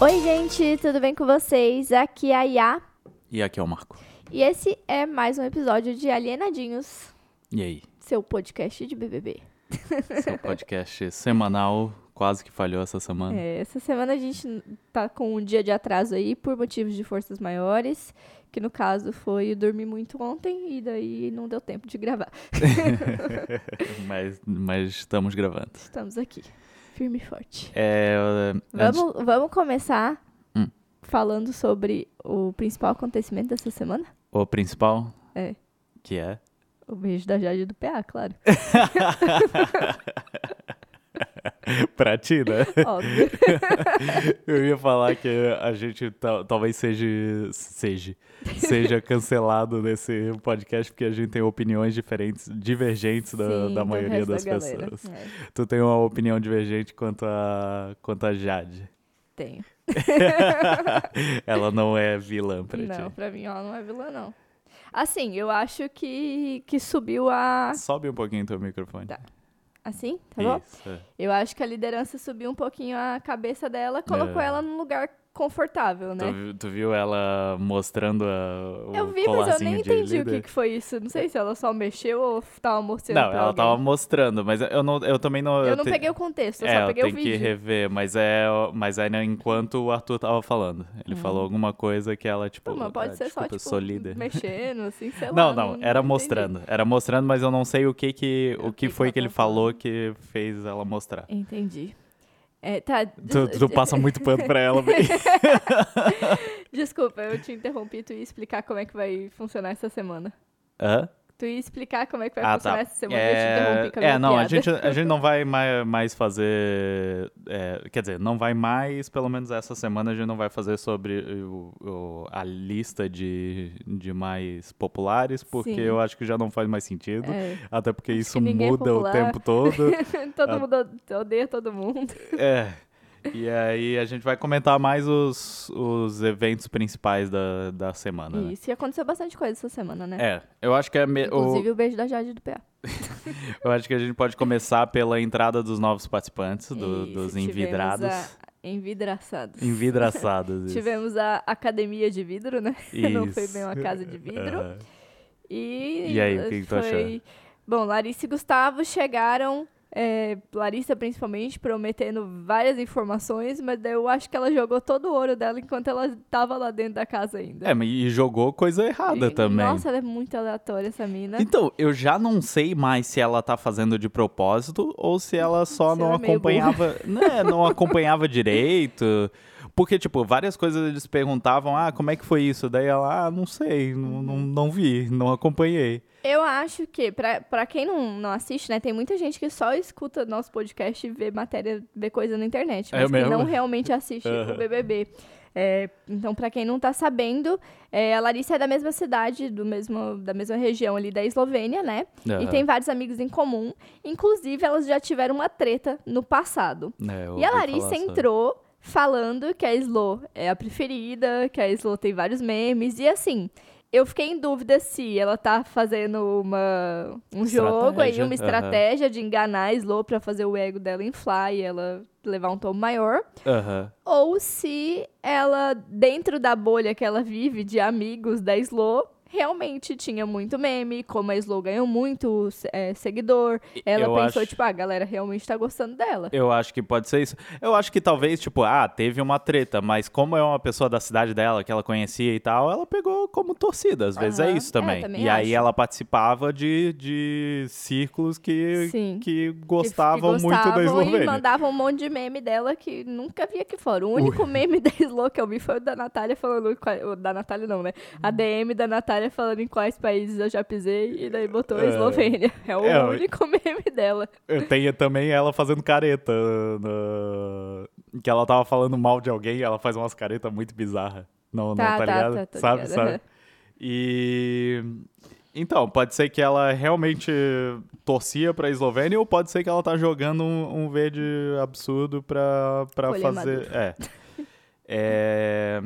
Oi, gente, tudo bem com vocês? Aqui é a Yá E aqui é o Marco. e esse é mais um episódio de Alienadinhos, E aí? seu podcast de BBB. Seu podcast semanal quase que falhou essa semana. É, essa semana a gente tá com um dia de atraso aí por motivos de forças maiores, que no caso foi dormir muito ontem e daí não deu tempo de gravar. mas, mas estamos gravando. Estamos aqui, firme e forte. É, antes- Vamos, vamos começar Hum. falando sobre o principal acontecimento dessa semana? o principal, É. que é... O beijo da Jade do PA, claro. pra ti, né? Óbvio. Eu ia falar que a gente ta- talvez seja, seja, seja cancelado nesse podcast porque a gente tem opiniões diferentes, divergentes da, Sim, da maioria das da pessoas. É, Tu tem uma opinião divergente quanto a, quanto a Jade. tenho. Ela não é vilã pra Não, ti. pra mim ela não é vilã, não. Assim, eu acho que, que subiu a. Sobe um pouquinho teu microfone. Tá. Assim? Tá bom? Isso. é. Eu acho que a liderança subiu um pouquinho a cabeça dela, colocou É. ela num lugar confortável, né? Tu, tu viu ela mostrando a, o Eu vi, mas eu nem entendi o que, que foi isso. Não sei se ela só mexeu ou tava mostrando Não, ela alguém. tava mostrando, mas eu, não, eu também não... Eu não te- peguei o contexto, eu é, só eu peguei o tenho que vídeo. rever, mas é, mas é né, enquanto o Arthur tava falando. Ele falou alguma coisa que ela, tipo... Hum. Não, pode ah, ser só, desculpa, eu tipo, mexendo, assim, sei lá. Não, não, era entendi. mostrando. Era mostrando, mas eu não sei o que que, O que que que foi que ele falou que fez ela mostrar. Entendi. É, tá. Tu, tu passa muito pano pra ela. Desculpa, eu te interrompi, tu ia explicar como é que vai funcionar essa semana. Hã? Tu ia explicar como é que vai Ah, funcionar tá. essa semana, eu te interrompi com a é, não, a gente, a gente não vai mais, fazer. é, quer dizer, não vai mais, pelo menos essa semana, a gente não vai fazer sobre o, o- a lista de, de mais populares, porque Sim. eu acho que já não faz mais sentido. É, Até porque Acho isso é muda o popular. tempo todo. todo Ah. mundo odeia todo mundo. é. E aí a gente vai comentar mais os, os eventos principais da, da semana. né? Isso, e aconteceu bastante coisa essa semana, né? É, eu acho que é me- o, Inclusive o beijo da Jade do PA. eu acho que a gente pode começar pela entrada dos novos participantes, do- Isso, dos envidrados. a- Envidraçados. Envidraçados. isso. Tivemos a academia de vidro, né? Não foi Isso. bem uma casa de vidro. Aham. E, E aí, o que que tu foi... achou? Bom, Larissa e Gustavo chegaram, é, Larissa principalmente, prometendo várias informações, mas eu acho que ela jogou todo o ouro dela enquanto ela estava lá dentro da casa ainda. É, mas e jogou coisa errada E, também. Nossa, ela é muito aleatória, essa mina. Então, eu já não sei mais se ela tá fazendo de propósito ou se ela só Se não é acompanhava, né, não acompanhava direito. Porque, tipo, várias coisas eles perguntavam, ah, como é que foi isso? Daí ela, ah, não sei, não, não, não vi, não acompanhei. Eu acho que, pra, pra quem não, não assiste, né, tem muita gente que só escuta nosso podcast e vê matéria, vê coisa na internet, É mas que mesmo? não realmente assiste o BBB. É, então, pra quem não tá sabendo, é, a Larissa é da mesma cidade, do mesmo, da mesma região ali da Eslovênia, né? E Aham. tem vários amigos em comum. Inclusive, elas já tiveram uma treta no passado. É, E a Larissa entrou falando que a Slo é a preferida, que a Slo tem vários memes. E assim, eu fiquei em dúvida se ela tá fazendo uma, um jogo aí, Estratégia, uma estratégia de enganar a Slo pra fazer o ego dela inflar e ela levar um tom maior. Ou se ela, dentro da bolha que ela vive de amigos da Slo, realmente tinha muito meme, como a Slo ganhou muito é, seguidor. Ela Eu pensou, acho- tipo, ah, a galera realmente tá gostando dela. Eu acho que pode ser isso. Eu acho que talvez, tipo, ah, teve uma treta, mas como é uma pessoa da cidade dela, que ela conhecia e tal, ela pegou como torcida. Às vezes é Aham. isso É, também. também e aí acho. ela participava de, de círculos que, Sim. que que- gostavam que muito da gostavam E Eslovênia. mandavam um monte de meme dela que nunca vi aqui fora. O único meme da Slo que eu vi foi o da Natália falando. da Natália não, né? A DM da Natália falando em quais países eu já pisei e daí botou a É. Eslovênia. É o É, único meme dela. Eu tenho também ela fazendo careta. na- Que ela tava falando mal de alguém ela faz umas caretas muito bizarras. Não, Tá, não, tá tá, ligado? tá, tô sabe, ligada, sabe? E. Então, pode ser que ela realmente torcia pra Eslovênia ou pode ser que ela tá jogando um, um verde absurdo pra, pra fazer. É. É,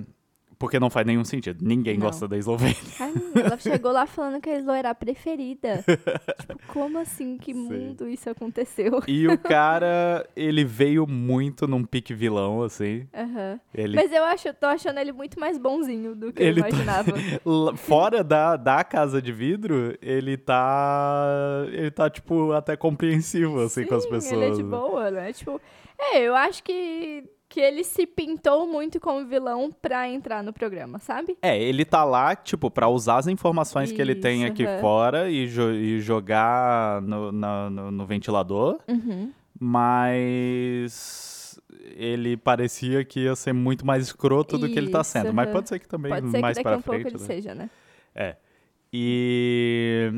Porque não faz nenhum sentido. Ninguém Não. gosta da Eslovênia. Ai, ela chegou lá falando que a Slo era a preferida. tipo, como assim? Que mundo isso aconteceu? E o cara, ele veio muito num pique vilão, assim. Aham. Ele, Mas eu acho, tô achando ele muito mais bonzinho do que Ele eu tá- imaginava. Lá- Fora da, da casa de vidro, ele tá. Ele tá, tipo, até compreensivo, assim, com as Sim, pessoas. Ele é de boa, né? Tipo, é, eu acho que, que ele se pintou muito como vilão pra entrar no programa, sabe? É, ele tá lá, tipo, pra usar as informações que ele tem Isso, aqui aham. fora e, jo- e jogar no, na- no- no ventilador, Uhum. mas ele parecia que ia ser muito mais escroto do que ele tá Isso, sendo. Mas aham. pode ser que também Pode ser mais que daqui pra um pouco frente. ele né? seja, né? É. E.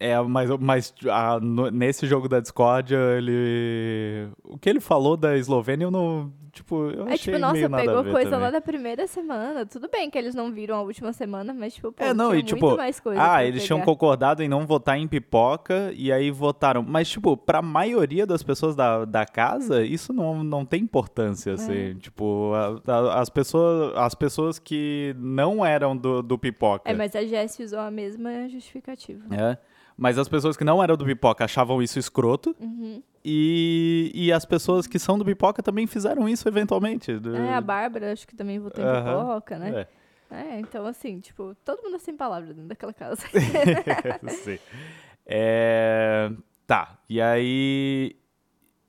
É, mas, mas a- no- nesse jogo da Discord, ele. O que ele falou da Eslovênia, eu não. Tipo, eu É achei tipo, nossa, meio nada pegou coisa também. lá da primeira semana. Tudo bem que eles não viram a última semana, mas tipo, pô, É, não, e tipo, muito mais coisa ah, eles tinham pegar. concordado em não votar em pipoca e aí votaram. Mas, tipo, pra maioria das pessoas da, da casa, isso não, não tem importância, assim. É. Tipo, a- a- as, pessoas, as pessoas que não eram do, do pipoca. É, mas a Jessie usou a mesma justificativa. É. Mas as pessoas que não eram do pipoca achavam isso escroto. Uhum. E, e as pessoas que são do pipoca também fizeram isso eventualmente. Do- É, a Bárbara, acho que também votou em Aham. pipoca, né? É. É, então assim, tipo, todo mundo é sem palavras dentro daquela casa. Sim. É, Tá, e aí.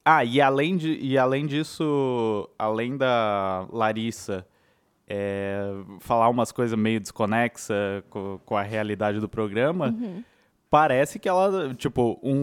Ah, e além, de, e além disso, além da Larissa é, falar umas coisas meio desconexa co- com, a realidade do programa, Uhum. Parece que ela, tipo, um,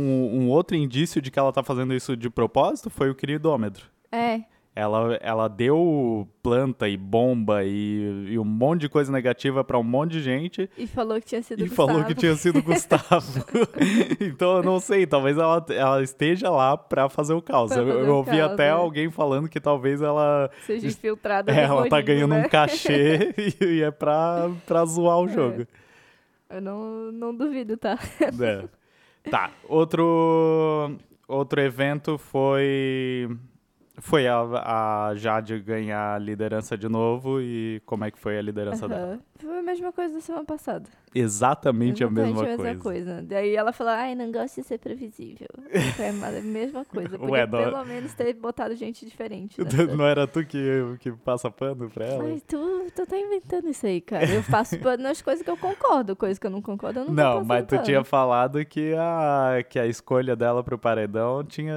um outro indício de que ela tá fazendo isso de propósito foi o queridômetro. É, Ela, ela deu planta e bomba e, e um monte de coisa negativa pra um monte de gente e falou que tinha sido e falou que Gustavo. tinha sido Gustavo. então eu não sei, talvez ela, ela esteja lá pra fazer o caos. Pra Eu, fazer eu o ouvi caos, até é. alguém falando que talvez ela, Seja infiltrada é, ela tá ganhando né? um cachê e é pra, pra zoar o É. jogo. Eu não, não duvido, tá? É. Tá, outro, outro evento foi foi a, a Jade ganhar a liderança de novo e como é que foi a liderança dela? Foi a mesma coisa da semana passada. Exatamente a mesma Exatamente coisa. a mesma coisa. Daí ela falou, ai, não gosto de ser previsível. Foi a mesma coisa. Podia Ué, não- pelo menos ter botado gente diferente. nessa. Não era tu que, que passa pano pra ela? Ai, tu, tu tá inventando isso aí, cara. Eu faço pano nas coisas que eu concordo. Coisas que eu não concordo, eu não Não, mas tu tinha falado que a, que a escolha dela pro paredão tinha.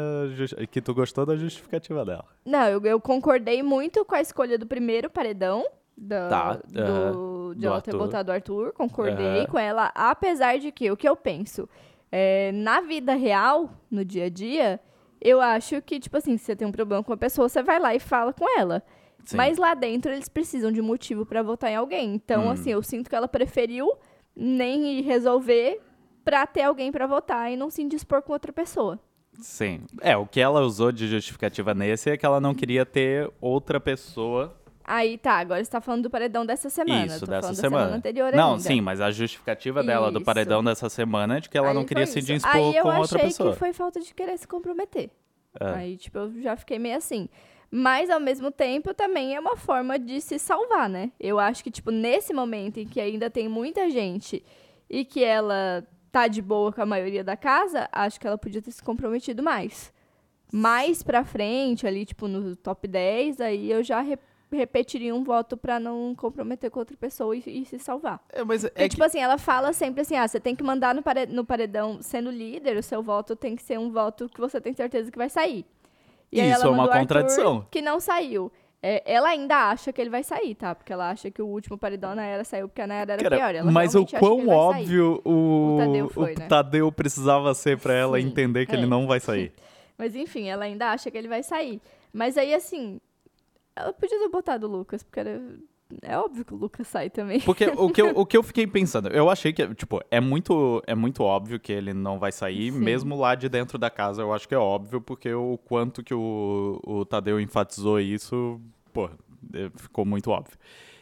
que tu gostou da justificativa dela. Não, eu, eu concordei muito com a escolha do primeiro paredão. Da, Tá, do, aham, de do ela ter Arthur. botado o Arthur. Concordei Aham. com ela. Apesar de que, o que eu penso, é, na vida real, no dia a dia, eu acho que, tipo assim, se você tem um problema com uma pessoa, você vai lá e fala com ela. Sim. Mas lá dentro eles precisam de motivo pra votar em alguém. Então, Hum. assim, eu sinto que ela preferiu nem ir resolver pra ter alguém pra votar e não se indispor com outra pessoa. Sim. É, o que ela usou de justificativa nesse é que ela não queria ter outra pessoa. Aí tá, agora você tá falando do paredão dessa semana. Isso, dessa semana. semana anterior não, ainda. sim, mas a justificativa dela do Isso. paredão dessa semana é de que ela Aí não queria se dispor Aí eu com achei outra pessoa. que foi falta de querer se comprometer. É. Aí, tipo, eu já fiquei meio assim. Mas, ao mesmo tempo, também é uma forma de se salvar, né? Eu acho que, tipo, nesse momento em que ainda tem muita gente e que ela tá de boa com a maioria da casa, acho que ela podia ter se comprometido mais. Mais pra frente, ali, tipo, no top 10, aí eu já repetiria um voto pra não comprometer com outra pessoa e, e se salvar. É, mas é Porque, que- tipo assim, ela fala sempre assim, ah, você tem que mandar no, pare- no paredão, sendo líder, o seu voto tem que ser um voto que você tem certeza que vai sair. E Isso ela é uma mandou o Arthur, contradição. que não saiu. É, ela ainda acha que ele vai sair, tá? Porque ela acha que o último paredão a Nayara saiu porque a Nayara era Cara, pior. Ela mas o quão óbvio o, O Tadeu foi, o né? Tadeu precisava ser pra ela Sim, entender que é. ele não vai sair. Mas enfim, ela ainda acha que ele vai sair. Mas aí, assim, ela podia ter botado o Lucas, porque era... é óbvio que o Lucas sai também. Porque o que, eu, o que eu fiquei pensando, eu achei que, tipo, é muito, é muito óbvio que ele não vai sair, Sim. mesmo lá de dentro da casa, eu acho que é óbvio, porque o quanto que o, o Tadeu enfatizou isso, pô, é, ficou muito óbvio.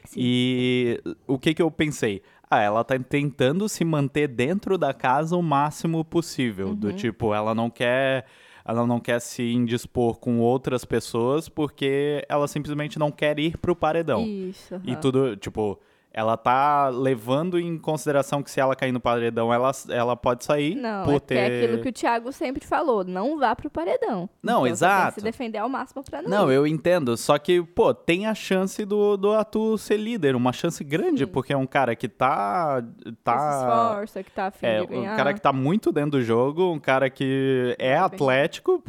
Sim. E o que que eu pensei? Ah, ela tá tentando se manter dentro da casa o máximo possível. Do Uhum. tipo, ela não quer. Ela não quer se indispor com outras pessoas porque ela simplesmente não quer ir pro paredão. Isso. E aham. tudo, tipo, ela tá levando em consideração que se ela cair no paredão, ela, ela pode sair Não, por é porque ter. é aquilo que o Thiago sempre falou, não vá pro paredão. Não, Então, Você tem exato. que se defender ao máximo pra não, Não, ir. eu entendo. Só que, pô, tem a chance do, do Arthur ser líder, uma chance grande, Sim. porque é um cara que tá. Que se tá esforça, que tá afim é, de um ganhar. cara que tá muito dentro do jogo, um cara que é bem. atlético,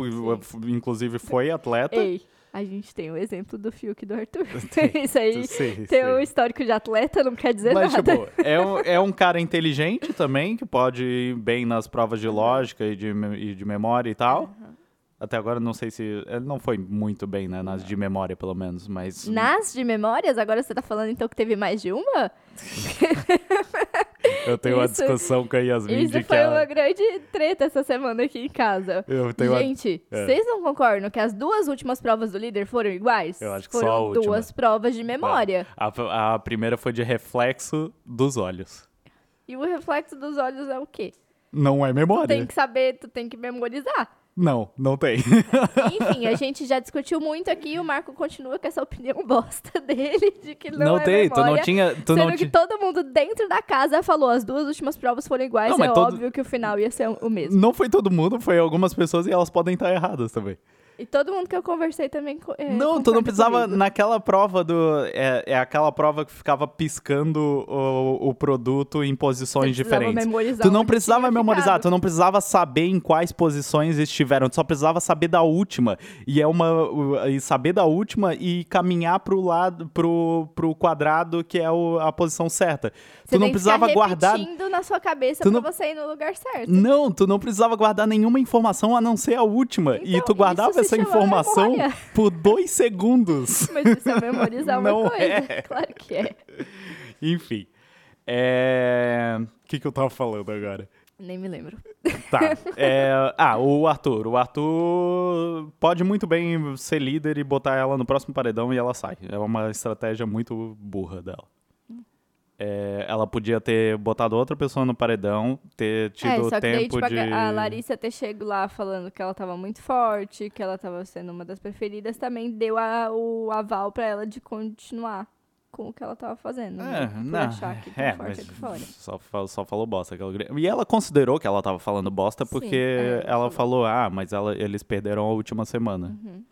inclusive foi atleta. Ei, a gente tem o exemplo do Fiuk e do Arthur. Tem, Isso aí, Sim, ter sim. um histórico de atleta não quer dizer Mas, nada. tipo, é um, é um cara inteligente também, que pode ir bem nas provas de lógica e de, e de memória e tal. Até agora, não sei se. Ele não foi muito bem, né? Nas de memória, pelo menos, mas. Nas de memórias, agora você tá falando então que teve mais de uma? Eu tenho uma Isso- discussão com a Yasmin Isso de que foi a- uma grande treta essa semana aqui em casa. Tenho uma- Gente, É. vocês não concordam que as duas últimas provas do líder foram iguais? Eu acho que foram só a última. duas provas de memória. A, a primeira foi de reflexo dos olhos. E o reflexo dos olhos é o quê? Não é memória. Tem que saber, tu tem que memorizar. Não, não tem. Enfim, a gente já discutiu muito aqui e o Marco continua com essa opinião bosta dele de que não, é tem, tu não memória, tinha. Tu sendo não que ti- todo mundo dentro da casa falou as duas últimas provas foram iguais, Não, é todo- óbvio que o final ia ser o mesmo. Não foi todo mundo, foi algumas pessoas e elas podem estar erradas também. E todo mundo que eu conversei também é, não, tu não precisava. comigo. Naquela prova do. É, é aquela prova que ficava piscando o, o produto em posições diferentes. Tu não precisava memorizar, ficado. tu não precisava saber em quais posições estiveram, tu só precisava saber da última. E é uma. E saber da última e caminhar pro lado, pro, pro quadrado que é o- a posição certa. Você tu não precisava guardar. na sua cabeça Tu pra não- você ir no lugar certo. Não, tu não precisava guardar nenhuma informação a não ser a última. e Então, tu guardava essa informação memória. por dois segundos. Mas isso é memorizar uma Não coisa. é. Claro que é. Enfim. É. O que, que eu tava falando agora? Nem me lembro. Tá. é, Ah, o Arthur. O Arthur pode muito bem ser líder e botar ela no próximo paredão e ela sai. É uma estratégia muito burra dela. É, ela podia ter botado outra pessoa no paredão, ter tido é, que daí, tempo tipo, de. a Larissa ter chego lá falando que ela tava muito forte, que ela tava sendo uma das preferidas, também deu a- o aval pra ela de continuar com o que ela tava fazendo. É, né? Não, achar que tá é, forte aqui fora. Só, só falou bosta. aquela. E ela considerou que ela tava falando bosta Sim, porque é, ela ela falou, ah, mas ela- eles perderam a última semana. Uhum.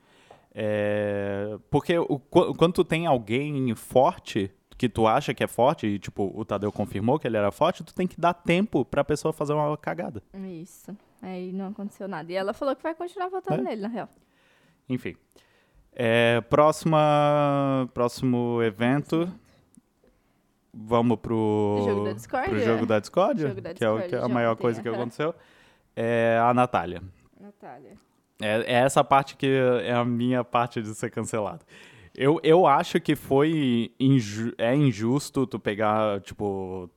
É, porque o, qu- quando tu tem alguém forte, que tu acha que é forte, e tipo, o Tadeu confirmou que ele era forte, tu tem que dar tempo pra pessoa fazer uma cagada. Isso. Aí não aconteceu nada. E ela falou que vai continuar votando É. nele, na real. Enfim. É, próxima, próximo evento. Vamos pro. Jogo da discórdia? Pro jogo da discórdia, Jogo da que é, o- que é a maior coisa que aham. aconteceu. É a Natália. Natália. É, é essa parte que é a minha parte de ser cancelado. Eu, eu acho que foi inju é injusto tu pegar, tipo,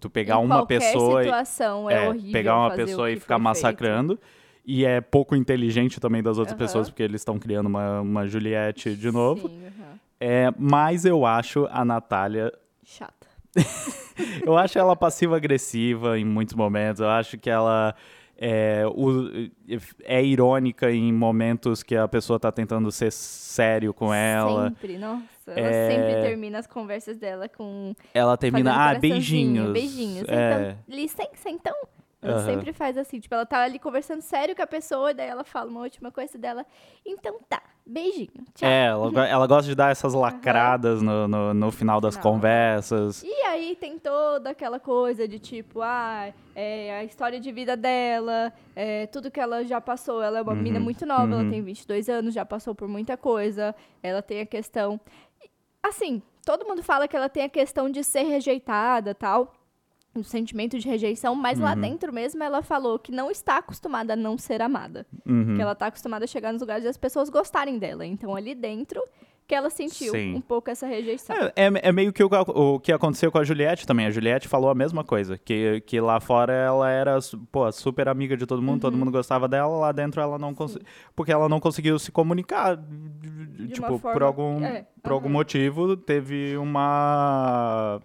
tu pegar em uma pessoa e- situação é, é, horrível pegar uma pessoa e ficar massacrando. E é pouco inteligente também das outras Aham. pessoas, porque eles estão criando uma, uma Juliette feito. de novo. Sim, aham. É, mas eu acho a Natália. Chata. Eu acho ela passiva-agressiva em muitos momentos. Eu acho que ela é, o- é irônica em momentos que a pessoa tá tentando ser sério com ela. Sempre, nossa. Ela É. sempre termina as conversas dela com. Ela termina, ah, beijinhos. Beijinhos. É, Então, licença, então. Ela Aham. sempre faz assim, tipo, ela tá ali conversando sério com a pessoa, e daí ela fala uma última coisa dela. Então tá, beijinho, tchau. é ela, ela gosta de dar essas lacradas no, no, no final das Não. conversas. E aí tem toda aquela coisa de tipo, ah, é, a história de vida dela, é, tudo que ela já passou. Ela é uma Uhum, menina muito nova, uhum. ela tem 22 anos, já passou por muita coisa. Ela tem a questão. Assim, todo mundo fala que ela tem a questão de ser rejeitada tal. O sentimento de rejeição, mas lá Uhum. dentro mesmo ela falou que não está acostumada a não ser amada. Uhum. Que ela tá acostumada a chegar nos lugares e as pessoas gostarem dela. Então ali dentro que ela sentiu Sim. um pouco essa rejeição. É, é, é meio que o, o que aconteceu com a Juliette também. A Juliette falou a mesma coisa. Que, que lá fora ela era pô, super amiga de todo mundo, Uhum. todo mundo gostava dela. Lá dentro ela não conseguiu. Porque ela não conseguiu se comunicar. De tipo, uma por forma- algum, é, por algum motivo, teve uma.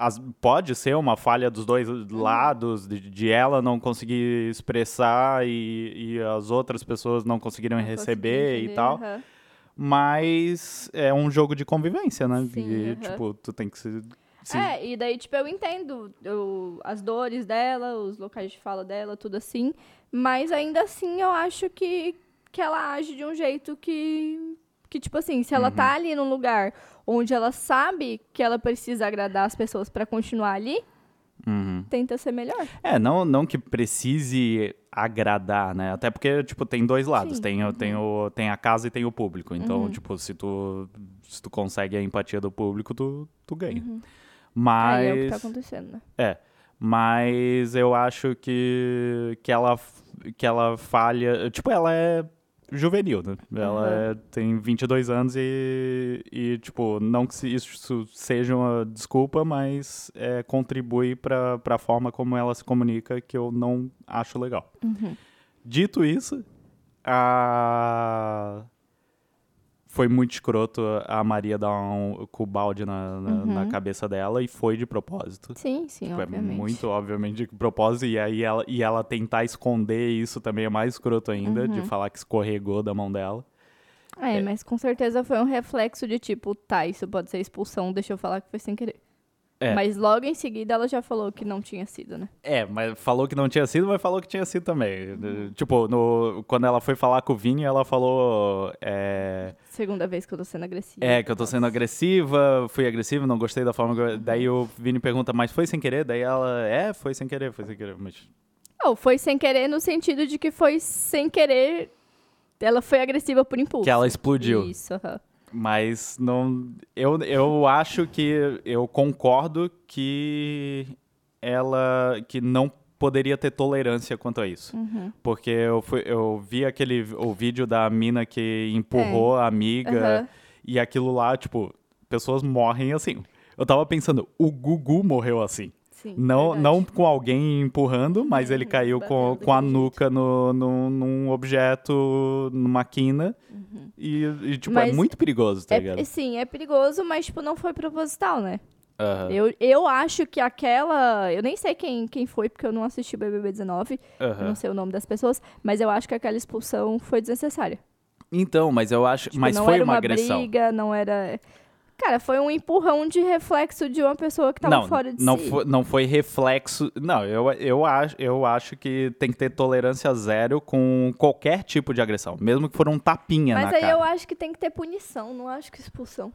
As- pode ser uma falha dos dois lados, de, de ela não conseguir expressar e, e as outras pessoas não conseguiram Não receber e tal. aham. Mas é um jogo de convivência, né? Sim, e, aham. tipo, tu tem que se. se- É, e daí, tipo, eu entendo eu- as dores dela, os locais de fala dela, tudo assim. Mas ainda assim, eu acho que, que ela age de um jeito que. Que, tipo assim, se ela Uhum. tá ali num lugar onde ela sabe que ela precisa agradar as pessoas pra continuar ali, Uhum. tenta ser melhor. É, não, não que precise agradar, né? Até porque, tipo, tem dois lados. Sim, Tem, o- tem, o, tem a casa e tem o público. Então, Uhum. tipo, se tu, se tu consegue a empatia do público, tu, tu ganha. Aí Mas... é o que tá acontecendo, né? É, mas eu acho que, que, ela, que ela falha. Tipo, ela é juvenil, né? Ela Uhum. é- tem 22 anos e, e, tipo, não que isso seja uma desculpa, mas é, contribui para a forma como ela se comunica, que eu não acho legal. Uhum. Dito isso, a... foi muito escroto a Maria dar um com o balde na, na, na Uhum. cabeça dela e foi de propósito. Sim, sim, Tipo, é obviamente. muito, obviamente, de propósito. E aí ela, e ela tentar esconder isso também é mais escroto ainda, de Uhum. falar que escorregou da mão dela. É, mas com certeza foi um reflexo de tipo, tá, isso pode ser expulsão, deixa eu falar que foi sem querer. É. Mas logo em seguida ela já falou que não tinha sido, né? É, mas falou que não tinha sido, mas falou que tinha sido também. Tipo, no, quando ela foi falar com o Vini, ela falou. É, Segunda vez que eu tô sendo agressiva. é, que eu tô sendo agressiva, fui agressiva, não gostei da forma que. eu- Daí o Vini pergunta, mas foi sem querer? Daí ela, é, foi sem querer, foi sem querer. Mas Não, foi sem querer no sentido de que foi sem querer. Ela foi agressiva por impulso. que ela explodiu. Isso, aham. Mas não. Eu, eu acho que. Eu concordo que ela. que não poderia ter tolerância quanto a isso. Uhum. Porque eu, fui, eu vi aquele o vídeo da mina que empurrou a amiga É. Aham. e aquilo lá, tipo, pessoas morrem assim. Eu tava pensando, o Gugu morreu assim. Sim. Não, verdade. não com alguém empurrando, mas ele Uhum, caiu com, com a nuca no, no, num objeto, numa quina. E, e, tipo, é Uhum. Mas muito perigoso, tá É, ligado? sim, é perigoso, mas, tipo, não foi proposital, né? Aham, Eu, eu acho que aquela. Eu nem sei quem, quem foi, porque eu não assisti o BBB 19, aham. não sei o nome das pessoas, mas eu acho que aquela expulsão foi desnecessária. Então, mas eu acho. Tipo, mas não foi era uma, uma agressão. briga, não era. Cara, foi um empurrão de reflexo de uma pessoa que tava não, fora de não si. Foi, não foi reflexo. Não, eu, eu, acho, eu acho que tem que ter tolerância zero com qualquer tipo de agressão, mesmo que for um tapinha Mas na aí cara. eu acho que tem que ter punição, não acho que expulsão.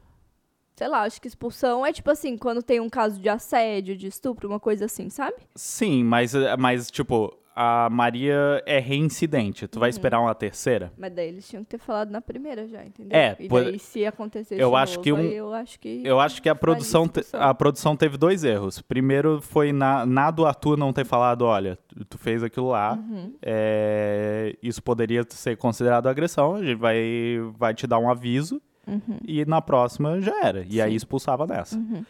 Sei lá, acho que expulsão é tipo assim, quando tem um caso de assédio, de estupro, uma coisa assim, sabe? Sim, mas, mas, tipo, a Maria é reincidente. Tu vai Uhum. esperar uma terceira? Mas daí eles tinham que ter falado na primeira já, entendeu? É, e daí se acontecesse eu acho novo, que um- aí eu acho que Eu acho que a produção, te- a produção teve dois erros. Primeiro foi na, na do Arthur não ter falado, olha, tu- fez aquilo lá, Uhum. é, isso poderia ser considerado agressão, a gente vai, vai te dar um aviso Uhum. e na próxima já era. E aí Sim. expulsava dessa. Uhum.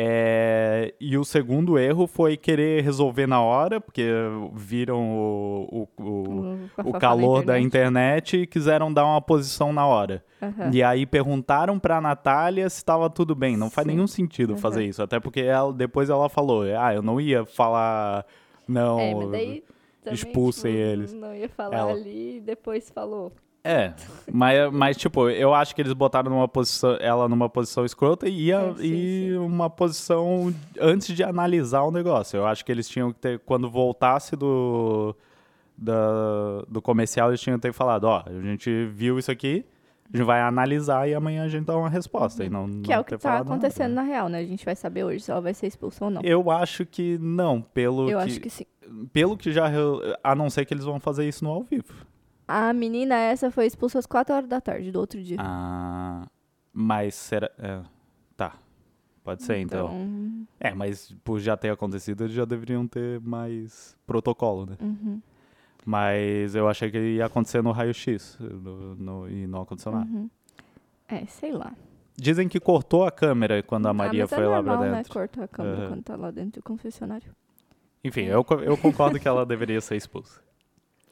É, e o segundo erro foi querer resolver na hora, porque viram o, o, o, o calor da internet. internet e quiseram dar uma posição na hora. Aham. E aí perguntaram pra Natália se estava tudo bem. Não faz Sim. nenhum sentido Uhum. fazer isso. Até porque ela, depois ela falou, ah, eu não ia falar, não... É, expulsem tipo, eles. Não ia falar Ela. ali e depois falou. É, mas, mas tipo, eu acho que eles botaram numa posição, ela numa posição escrota e, ia, É, sim, e sim. uma posição antes de analisar o negócio. Eu acho que eles tinham que ter, quando voltasse do, da, do comercial, eles tinham que ter falado, ó, a gente viu isso aqui, a gente vai analisar e amanhã a gente dá uma resposta. E não, Que é não o que ter tá falado nada. acontecendo na real, né? A gente vai saber hoje se ela vai ser expulsa ou não. Eu acho que não, pelo Eu que, acho que sim. pelo que já, a não ser que eles vão fazer isso no ao vivo. A menina essa foi expulsa às 4 horas da tarde do outro dia. Ah, mas será. é, tá. Pode ser, então. É, mas por já ter acontecido, eles já deveriam ter mais protocolo, né? Uhum, Mas eu achei que ia acontecer no raio-x no- no- e não aconteceu nada. uhum. É, sei lá. Dizem que cortou a câmera quando a Ah, Maria mas foi é lá normal, pra né? dentro. Cortar a câmera Aham. quando tá lá dentro do confessionário. Enfim, eu, co- eu concordo que ela deveria ser expulsa.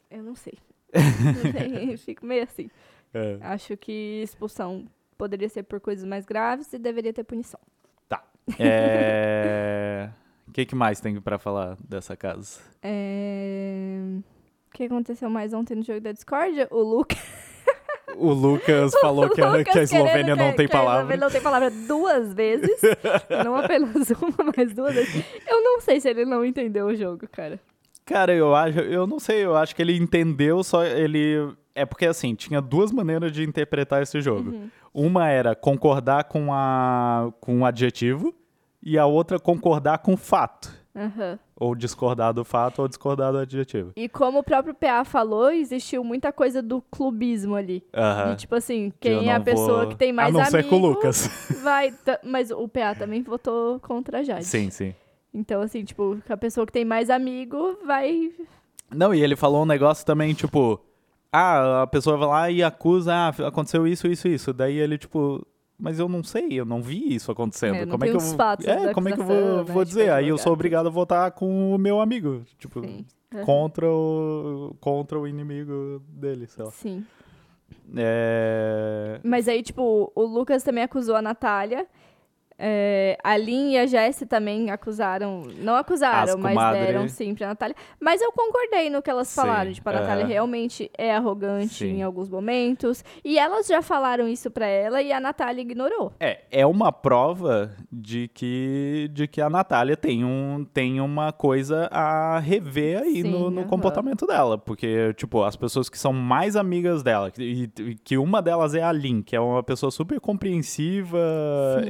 Eu não sei. Não sei, Fico meio assim. É. Acho que expulsão poderia ser por coisas mais graves e deveria ter punição. Tá. É... O que, que mais tem pra falar dessa casa? É... O que aconteceu mais ontem no jogo da Discord? O Lucas. O Lucas falou que, a, Lucas que a Eslovênia não tem que a palavra. Eslovênia não tem palavra duas vezes. não apenas uma, mas duas vezes. Eu não sei se ele não entendeu o jogo, cara. Cara, eu acho, eu não sei, eu acho que ele entendeu, só ele. É porque assim, tinha duas maneiras de interpretar esse jogo. Uhum. Uma era concordar com, a, com o adjetivo, e a outra concordar com o fato. Aham. Ou discordar do fato ou discordar do adjetivo. E como o próprio PA falou, existiu muita coisa do clubismo ali. Aham. E, tipo assim, quem é a pessoa vou- que tem mais A não amigos ser com o Lucas. vai... Mas o PA também votou contra a Jade. sim, sim. Então, assim, tipo, a pessoa que tem mais amigo vai... Não, e ele falou um negócio também, tipo, ah, a pessoa vai lá e acusa, ah, aconteceu isso, isso, isso. Daí ele, tipo, mas eu não sei, eu não vi isso acontecendo. É, não como é que eu É, como é que eu vou, né, vou dizer? Aí eu sou obrigado a votar com o meu amigo, tipo, Sim. Aham. contra o contra o inimigo dele, sei lá. Sim. É... Mas aí, tipo, o Lucas também acusou a Natália. É, a Lin e a Jessie também acusaram. Não acusaram, As mas deram sim pra Natália. Mas eu concordei no que elas Sim, falaram. Tipo, a Natália aham. realmente é arrogante Sim. em alguns momentos. E elas já falaram isso pra ela e a Natália ignorou. É, é uma prova de que, de que a Natália tem, um, tem uma coisa a rever aí Sim, no, no comportamento dela. Porque, tipo, as pessoas que são mais amigas dela, que- e, que uma delas é a Lin, que é uma pessoa super compreensiva, Sim,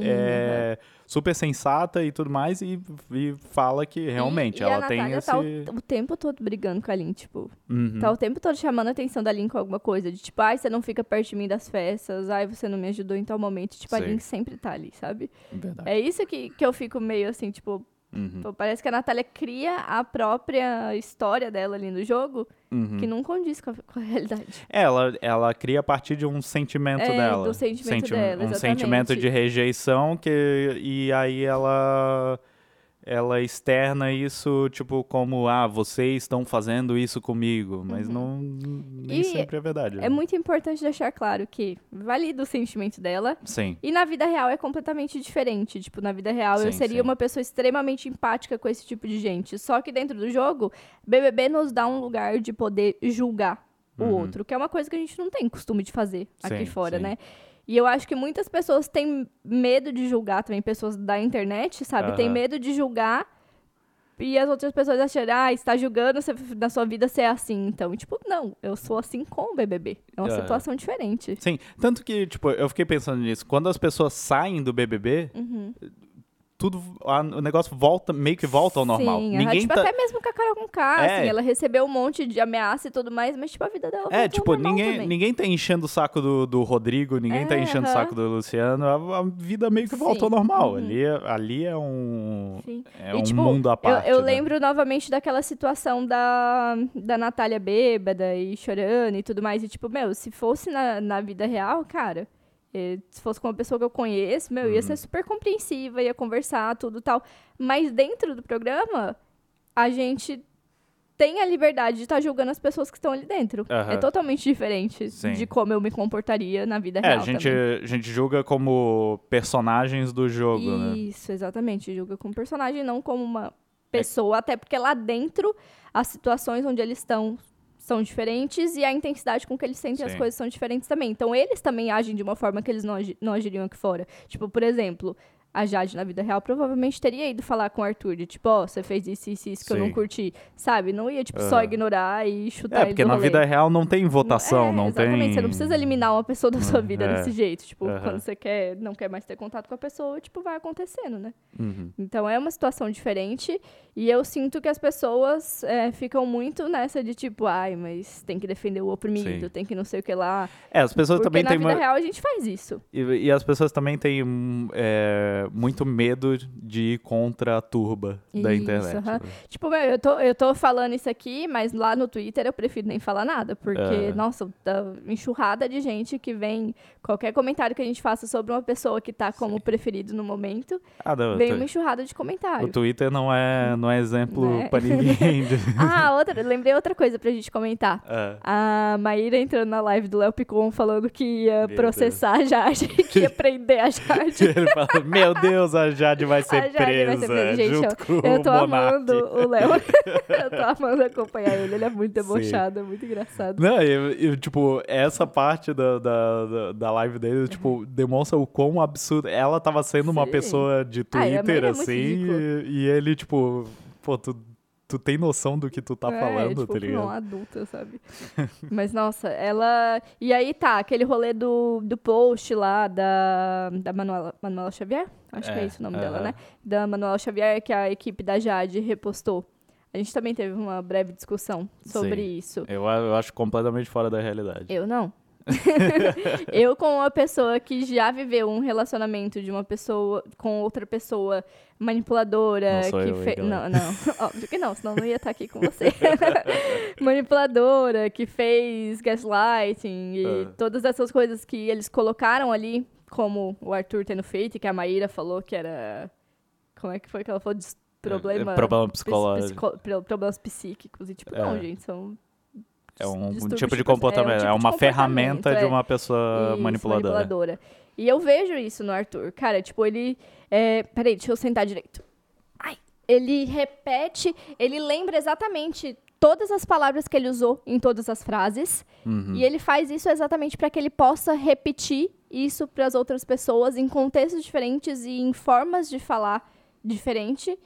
é, super sensata e tudo mais, e, e fala que realmente e, e ela a tem Natália esse... tá o, o tempo todo brigando com a Lin, tipo. Uhum. Tá o tempo todo chamando a atenção da Lin com alguma coisa. De tipo, ai, você não fica perto de mim das festas. Ai, você não me ajudou em tal momento. Tipo, a. Lin sempre tá ali, sabe? Verdade. É isso que, que eu fico meio assim, tipo, Uhum. pô, parece que a Natália cria a própria história dela ali no jogo, Uhum. que não condiz com a, com a realidade. Ela, ela cria a partir de um sentimento É, dela. do sentimento dela, Um exatamente. sentimento de rejeição que e aí ela ela externa isso tipo como ah vocês estão fazendo isso comigo, mas não nem E sempre é verdade. É muito importante deixar claro que valida o sentimento dela. Sim. E na vida real é completamente diferente. Tipo, na vida real eu Sim, seria sim. uma pessoa extremamente empática com esse tipo de gente. Só que dentro do jogo, BBB nos dá um lugar de poder julgar o Uhum. outro, que é uma coisa que a gente não tem costume de fazer aqui Sim, fora, sim. E eu acho que muitas pessoas têm medo de julgar também, pessoas da internet, sabe? Tem Aham. medo de julgar e as outras pessoas acharem, ah, está julgando você, na sua vida ser assim. Então, tipo, não, eu sou assim com o BBB. É uma Aham. situação diferente. Sim, tanto que tipo eu fiquei pensando nisso, quando as pessoas saem do BBB, Uhum. Tudo a- o negócio volta meio que volta ao normal. Sim, Ninguém tipo, tá até mesmo com a Carol com K, É. assim, ela recebeu um monte de ameaça e tudo mais, mas, tipo, a vida dela É, tipo, ninguém, também. ninguém tá enchendo o saco do, do Rodrigo, ninguém tá É, enchendo o saco do Luciano. A, a vida meio que volta Sim, ao normal. uhum. Ali, é- ali é um, Sim. é E, um tipo, mundo à Eu, parte. eu né? lembro novamente daquela situação da, da Natália bêbada e chorando e tudo mais. E, tipo, meu, se fosse na, na vida real, cara, eh, se fosse com uma pessoa que eu conheço, meu, Uhum. ia ser super compreensiva, ia conversar, tudo tal. Mas dentro do programa, a gente tem a liberdade de estar julgando as pessoas que estão ali dentro. Aham. É totalmente diferente Sim. de como eu me comportaria na vida É, real a gente, também. a gente julga como personagens do jogo, né? Isso, exatamente. Julga como personagem, não como É uma pessoa. Até porque lá dentro, as situações onde eles estão são diferentes e a intensidade com que eles sentem as Sim. coisas são diferentes também. Então, eles também agem de uma forma que eles não, agi- não agiriam aqui fora. Tipo, por exemplo, a Jade na vida real provavelmente teria ido falar com o Arthur de tipo, ó, você fez isso, isso, isso que eu não Sim. curti. Sabe? Não ia, tipo, só Aham. ignorar e chutar É, porque na rolê. vida real não tem votação, É, não exatamente. tem... Você não precisa eliminar uma pessoa da sua Hum, vida é. desse jeito. Tipo, Aham. quando você quer, não quer mais ter contato com a pessoa, tipo, vai acontecendo, né? Uhum. Então é uma situação diferente. E eu sinto que as pessoas é, ficam muito nessa de tipo, ai, mas tem que defender o oprimido, Sim. tem que não sei o que lá. É, as pessoas Porque também na têm vida uma... real a gente faz isso. E, e as pessoas também têm hum, é, muito medo de ir contra a turba da Isso, internet. aham. né? Tipo, meu, eu tô, eu tô falando isso aqui, mas lá no Twitter eu prefiro nem falar nada. Porque, É. nossa, tá enxurrada de gente que vem. Qualquer comentário que a gente faça sobre uma pessoa que tá como preferido no momento, Ah, não, vem o uma tu- enxurrada de o comentário. Twitter não é, não é exemplo Né? pra ninguém. de- Ah, outra, lembrei outra coisa pra gente comentar. É. A Maíra entrando na live do Léo Picon falando que ia Meu processar a Jade, que ia prender a Jade. Ele fala, meu Meu Deus, a Jade vai ser, Jade presa, vai ser presa. Gente, junto eu, tô amando o Léo. eu tô amando acompanhar ele. Ele é muito debochado, é muito engraçado. Não, eu, tipo, essa parte da, da, da, live dele, tipo, demonstra o quão absurdo. Ela tava sendo uma Sim. pessoa de Ah, é- Twitter, é muito assim, ridículo. e, e ele, tipo, pô, tu, tu tem noção do que tu tá é, falando, tipo, tá ligado? adulta, sabe? Mas, nossa, ela... E aí, tá, aquele rolê do, do post lá da, da Manuela, Manuela Xavier? Acho que é É, esse o nome dela, aham. né? Da Manuela Xavier, que a equipe da Jade repostou. A gente também teve uma breve discussão sobre Sim. isso. Eu, eu acho completamente fora da realidade. Eu não. eu, como uma pessoa que já viveu um relacionamento de uma pessoa com outra pessoa manipuladora, Não que eu, fe... Não, não. Óbvio que não, senão não ia estar aqui com você. manipuladora, que fez gaslighting e Ah. todas essas coisas que eles colocaram ali, como o Arthur tendo feito, e que a Maíra falou que era. Como é que foi que ela falou? Des- Problema. É, problema psi- psicológico. psico- pro- Problemas psíquicos. E tipo, não, É. gente, são É um, tipo de de perso- comportamento, é, é um tipo de uma ferramenta de é. uma pessoa Isso, manipuladora. E eu vejo isso no Arthur. Cara, tipo, ele. É... Peraí, deixa eu sentar direito. Ai. Ele repete, ele lembra exatamente todas as palavras que ele usou em todas as frases. Uhum. E ele faz isso exatamente para que ele possa repetir isso para as outras pessoas em contextos diferentes e em formas de falar diferente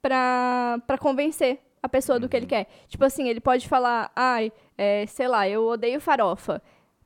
para convencer a pessoa do que ele quer. Tipo assim, ele pode falar, ai, é, sei lá, eu odeio farofa.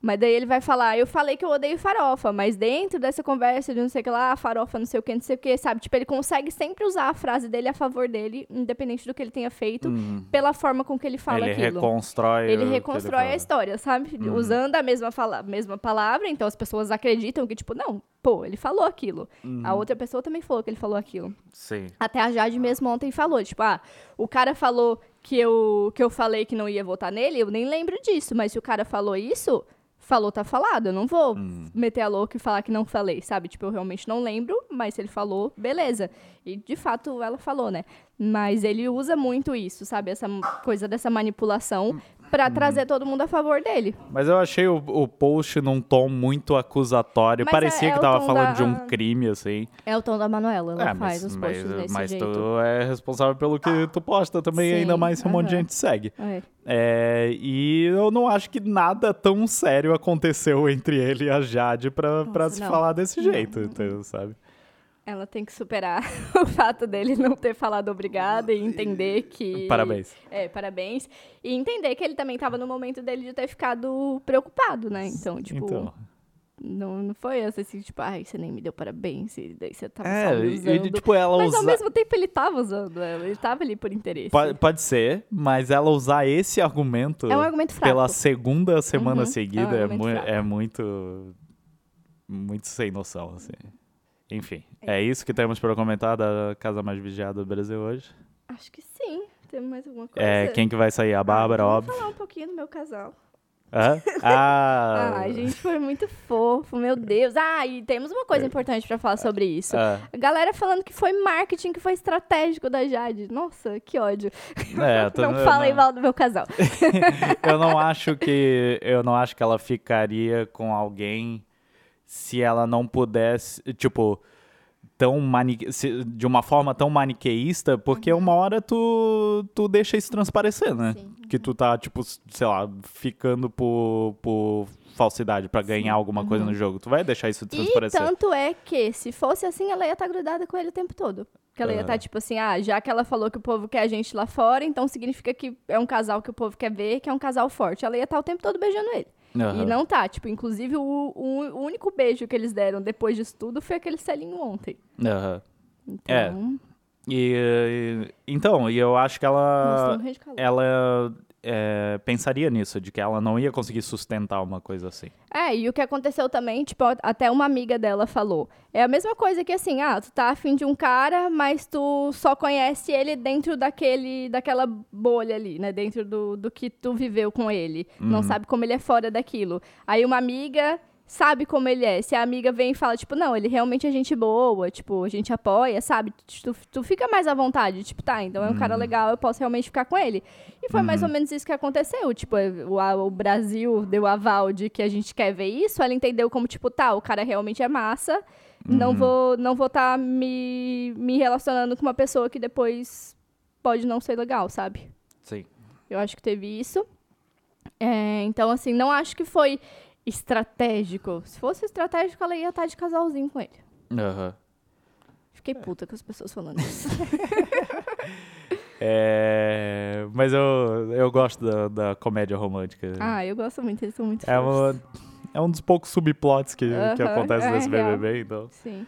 Mas daí ele vai falar, eu falei que eu odeio farofa, mas dentro dessa conversa de não sei o que lá, farofa, não sei o que, não sei o que, sabe? Tipo, ele consegue sempre usar a frase dele a favor dele, independente do que ele tenha feito, Uhum. pela forma com que ele fala ele aquilo. reconstrói. Ele reconstrói a fala. história, sabe? Uhum. Usando a mesma, fala mesma palavra, então as pessoas acreditam que, tipo, não, pô, ele falou aquilo. Uhum. A outra pessoa também falou que ele falou aquilo. Sim. Até a Jade mesmo ontem falou, tipo, ah, o cara falou que eu, que eu falei que não ia votar nele, eu nem lembro disso, mas se o cara falou isso, falou, tá falado, eu não vou Hum. meter a louca e falar que não falei, sabe? Tipo, eu realmente não lembro, mas se ele falou, beleza. E de fato ela falou, né? Mas ele usa muito isso, sabe? Essa coisa dessa manipulação pra trazer todo mundo a favor dele. Mas eu achei o, o post num tom muito acusatório. Mas Parecia é- é que tava falando da- de um crime, assim. É o tom da Manuela, ela É, faz os posts mas, desse mas jeito. tu é responsável pelo que tu posta também, Sim, ainda mais se um monte de gente segue. É. É, e eu não acho que nada tão sério aconteceu entre ele e a Jade pra, pra Nossa, se não. falar desse jeito, não. então, sabe? Ela tem que superar o fato dele não ter falado obrigada e entender que. Parabéns. É, parabéns. E entender que ele também tava no momento dele de ter ficado preocupado, né? Então, tipo, Então. não, não foi essa assim, tipo, ai, você nem me deu parabéns, e daí você tava É, usando. tipo, ela Mas usa... ao mesmo tempo ele tava usando ela, ele tava ali por interesse. Pode, pode ser, mas ela usar esse argumento É um argumento fraco. pela segunda semana Uhum, seguida é um é, mui- fraco. é muito. Muito sem noção, assim. Enfim, é isso que temos para comentar da Casa Mais Vigiada do Brasil hoje. Acho que sim. Temos mais alguma coisa? É, quem que vai sair? A Bárbara, ah, óbvio. Vamos falar um pouquinho do meu casal. Hã? Ah, Ai, gente, foi muito fofo, meu Deus. Ah, e temos uma coisa importante pra falar sobre isso. ah, A galera falando que foi marketing, que foi estratégico da Jade. Nossa, que ódio. é, tô- não falem não- mal do meu casal. eu não acho que eu não acho que ela ficaria com alguém se ela não pudesse, tipo, tão mani se- de uma forma tão maniqueísta, porque uma hora tu tu deixa isso transparecer, né? Sim. Que tu tá tipo, sei lá, ficando por, por falsidade pra ganhar alguma coisa no jogo. Tu vai deixar isso E transparecer. tanto é que, se fosse assim, ela ia estar grudada com ele o tempo todo. Porque ela ia estar Aham. tipo assim, ah, já que ela falou que o povo quer a gente lá fora, então significa que é um casal que o povo quer ver, que é um casal forte. Ela ia estar o tempo todo beijando ele. Aham. E não tá. Tipo, inclusive, o, o- o único beijo que eles deram depois disso tudo foi aquele selinho ontem. Aham. Então, É. E, e- então, e eu acho que ela Nossa, ela é, pensaria nisso, de que ela não ia conseguir sustentar uma coisa assim. É, e o que aconteceu também, tipo, até uma amiga dela falou. É a mesma coisa que assim, ah, tu tá afim de um cara, mas tu só conhece ele dentro daquele, daquela bolha ali, né? Dentro do, do que tu viveu com ele. Não sabe como ele é fora daquilo. Aí uma amiga sabe como ele é. Se a amiga vem e fala, tipo, não, ele realmente é gente boa, tipo, a gente apoia, sabe? Tu, tu fica mais à vontade, tipo, tá, então é um cara Uhum. legal, eu posso realmente ficar com ele. E foi mais ou menos isso que aconteceu. Tipo, o, o Brasil deu aval de que a gente quer ver isso, ela entendeu como, tipo, tá, o cara realmente é massa, não Uhum. vou não vou tá me, me relacionando com uma pessoa que depois pode não ser legal, sabe? Sim. Eu acho que teve isso. É, então, assim, não acho que foi estratégico. Se fosse estratégico, ela ia estar de casalzinho com ele. Aham. Fiquei puta com as pessoas falando isso. É, mas eu, eu gosto da, da comédia romântica. ah, eu gosto muito, eles são muito é, uma, é um dos poucos subplots que, que Aham, acontece é nesse real. BBB, então. Sim.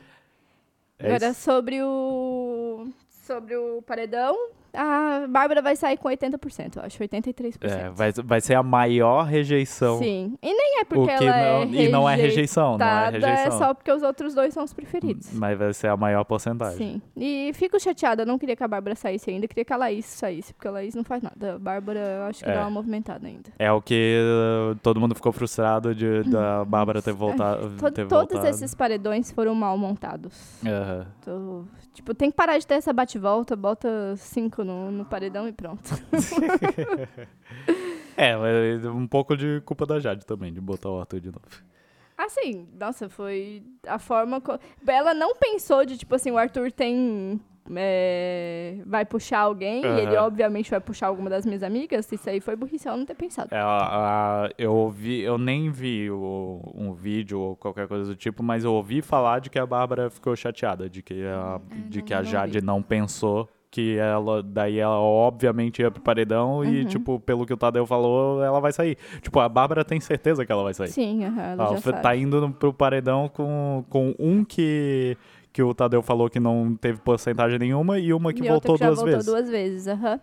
É Agora, isso. sobre o... Sobre o paredão, a Bárbara vai sair com 80%, eu acho. 83%. É, vai, vai ser a maior rejeição. Sim. E nem é porque que ela não, é e não é rejeição, não é rejeitada, é rejeição. só porque os outros dois são os preferidos. Mas vai ser a maior porcentagem. Sim. E fico chateada, não queria que a Bárbara saísse ainda, queria que a Laís saísse, porque a Laís não faz nada. A Bárbara, eu acho que É. dá uma movimentada ainda. É o que uh, todo mundo ficou frustrado de da Bárbara ter voltado. To- ter todos voltado. esses paredões foram mal montados. Aham. Tô- tipo, tem que parar de ter essa bate-volta, bota cinco no, no paredão e pronto. É, mas um pouco de culpa da Jade também, de botar o Arthur de novo. Assim, nossa, foi a forma. co- Ela não pensou de, tipo assim, o Arthur tem. é, vai puxar alguém, e ele obviamente vai puxar alguma das minhas amigas. Isso aí foi burrice ela não ter pensado. É, a- eu ouvi, eu nem vi o- um vídeo ou qualquer coisa do tipo, mas eu ouvi falar de que a Bárbara ficou chateada, de que a, de não- que a não Jade vi. não pensou que ela, daí ela obviamente ia pro paredão e, Uhum. tipo, pelo que o Tadeu falou, ela vai sair. Tipo, a Bárbara tem certeza que ela vai sair. Sim, aham, ela Ela foi- sabe. tá indo no- pro paredão com, com um que, que o Tadeu falou que não teve porcentagem nenhuma e uma que E voltou que duas voltou vezes. duas vezes, aham.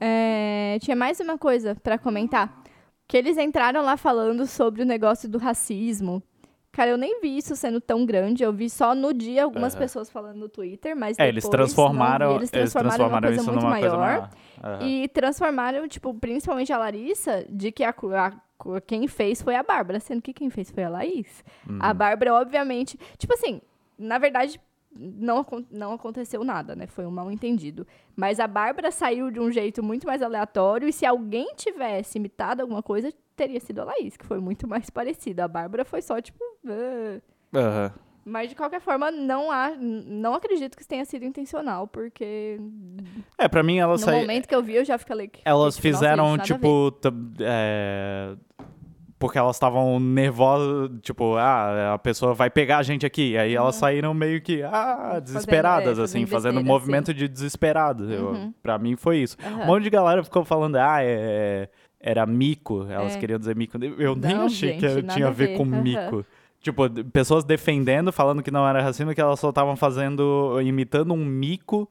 É, tinha mais uma coisa pra comentar. Que eles entraram lá falando sobre o negócio do racismo. Cara, eu nem vi isso sendo tão grande. Eu vi só no dia algumas pessoas falando no Twitter, mas É, depois eles transformaram, vi. Eles transformaram, uma coisa isso muito numa coisa maior. maior. Aham. E transformaram, tipo, principalmente a Larissa, de que a, a quem fez foi a Bárbara, sendo que quem fez foi a Laís. Uhum. A Bárbara, obviamente. Tipo assim, na verdade, não, não aconteceu nada, né? Foi um mal entendido. Mas a Bárbara saiu de um jeito muito mais aleatório, e se alguém tivesse imitado alguma coisa, teria sido a Laís, que foi muito mais parecida. A Bárbara foi só, tipo. Aham. Mas de qualquer forma, não, há, não acredito que isso tenha sido intencional, porque É, pra mim elas no saí- momento que eu vi, eu já fiquei. fiquei, Elas fizeram, tipo. é, Porque elas estavam nervosas, tipo, ah, a pessoa vai pegar a gente aqui. Aí elas saíram meio que, ah, desesperadas, é, fazendo assim, fazendo um movimento de desesperado. Uhum. pra mim foi isso. Aham. Um monte de galera ficou falando, ah, é, era mico. Elas É. queriam dizer mico. Eu nem Não, achei gente, que tinha a ver ver. com mico. Tipo, pessoas defendendo, falando que não era racismo, que elas só estavam fazendo, imitando um mico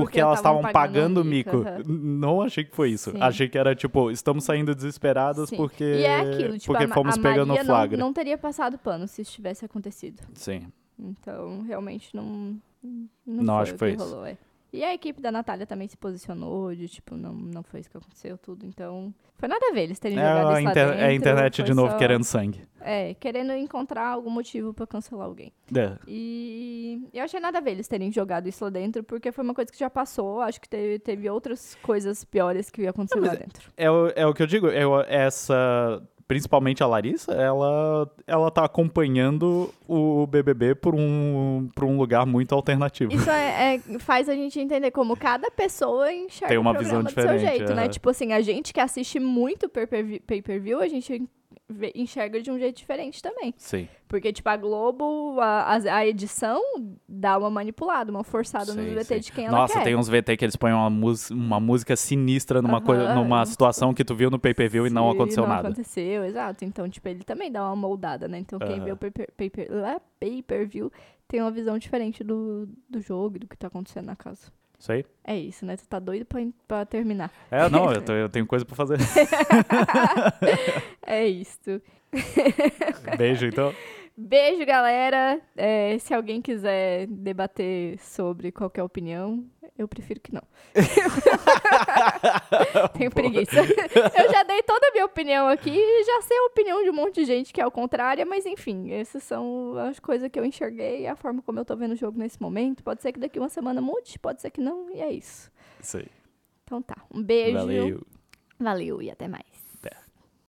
porque, Porque elas estavam pagando pagando um mico. mico. Não achei que foi isso. Sim. Achei que era tipo, estamos saindo desesperadas Sim. porque, E é aquilo, tipo, porque a, fomos a pegando Maria flagra. Não, não teria passado pano se isso tivesse acontecido. Sim. Então, realmente não. Não, Não, acho o que foi que isso. rolou, é. E a equipe da Natália também se posicionou de tipo, não, não foi isso que aconteceu, tudo. Então, foi nada a ver eles terem É jogado isso lá inter- dentro, é a internet de novo só- querendo sangue. É, querendo encontrar algum motivo pra cancelar alguém. É. E eu achei nada a ver eles terem jogado isso lá dentro, porque foi uma coisa que já passou. Acho que teve, teve outras coisas piores que ia acontecer Não, lá dentro. É, o- é o que eu digo, eu- essa. Principalmente a Larissa, ela, ela tá acompanhando o BBB por um, por um lugar muito alternativo. Isso é, é- faz a gente entender como cada pessoa enxerga Tem uma o programa visão do seu diferente, jeito, né? aham. Tipo assim, a gente que assiste muito pay-per-view, a gente vê- enxerga de um jeito diferente também. Sim. Porque, tipo, a Globo, a, a- edição dá uma manipulada, uma forçada nos Sim, VT de quem ela Nossa, quer. tem uns VT que eles põem uma, uma música sinistra numa, Aham. coisa, numa situação que tu viu no pay-per-view e não aconteceu não nada. aconteceu, exato. Então, tipo, ele também dá uma moldada, né? Então, quem Aham. vê o pay-per-view tem uma visão diferente do, do jogo e do que tá acontecendo na casa. É isso, né? Tu tá doido pra, pra terminar. É, não, eu, tô- eu tenho coisa pra fazer. É isso. Beijo, então. Beijo, galera. É, se alguém quiser debater sobre qualquer opinião, Eu prefiro que não. Tenho preguiça. Eu já dei toda a minha opinião aqui e já sei a opinião de um monte de gente que é o contrário, mas enfim, essas são as coisas que eu enxerguei, a forma como eu tô vendo o jogo nesse momento. Pode ser que daqui uma semana mude, pode ser que não, e é isso. Isso aí. Então tá. Um beijo. Valeu. Valeu e até mais.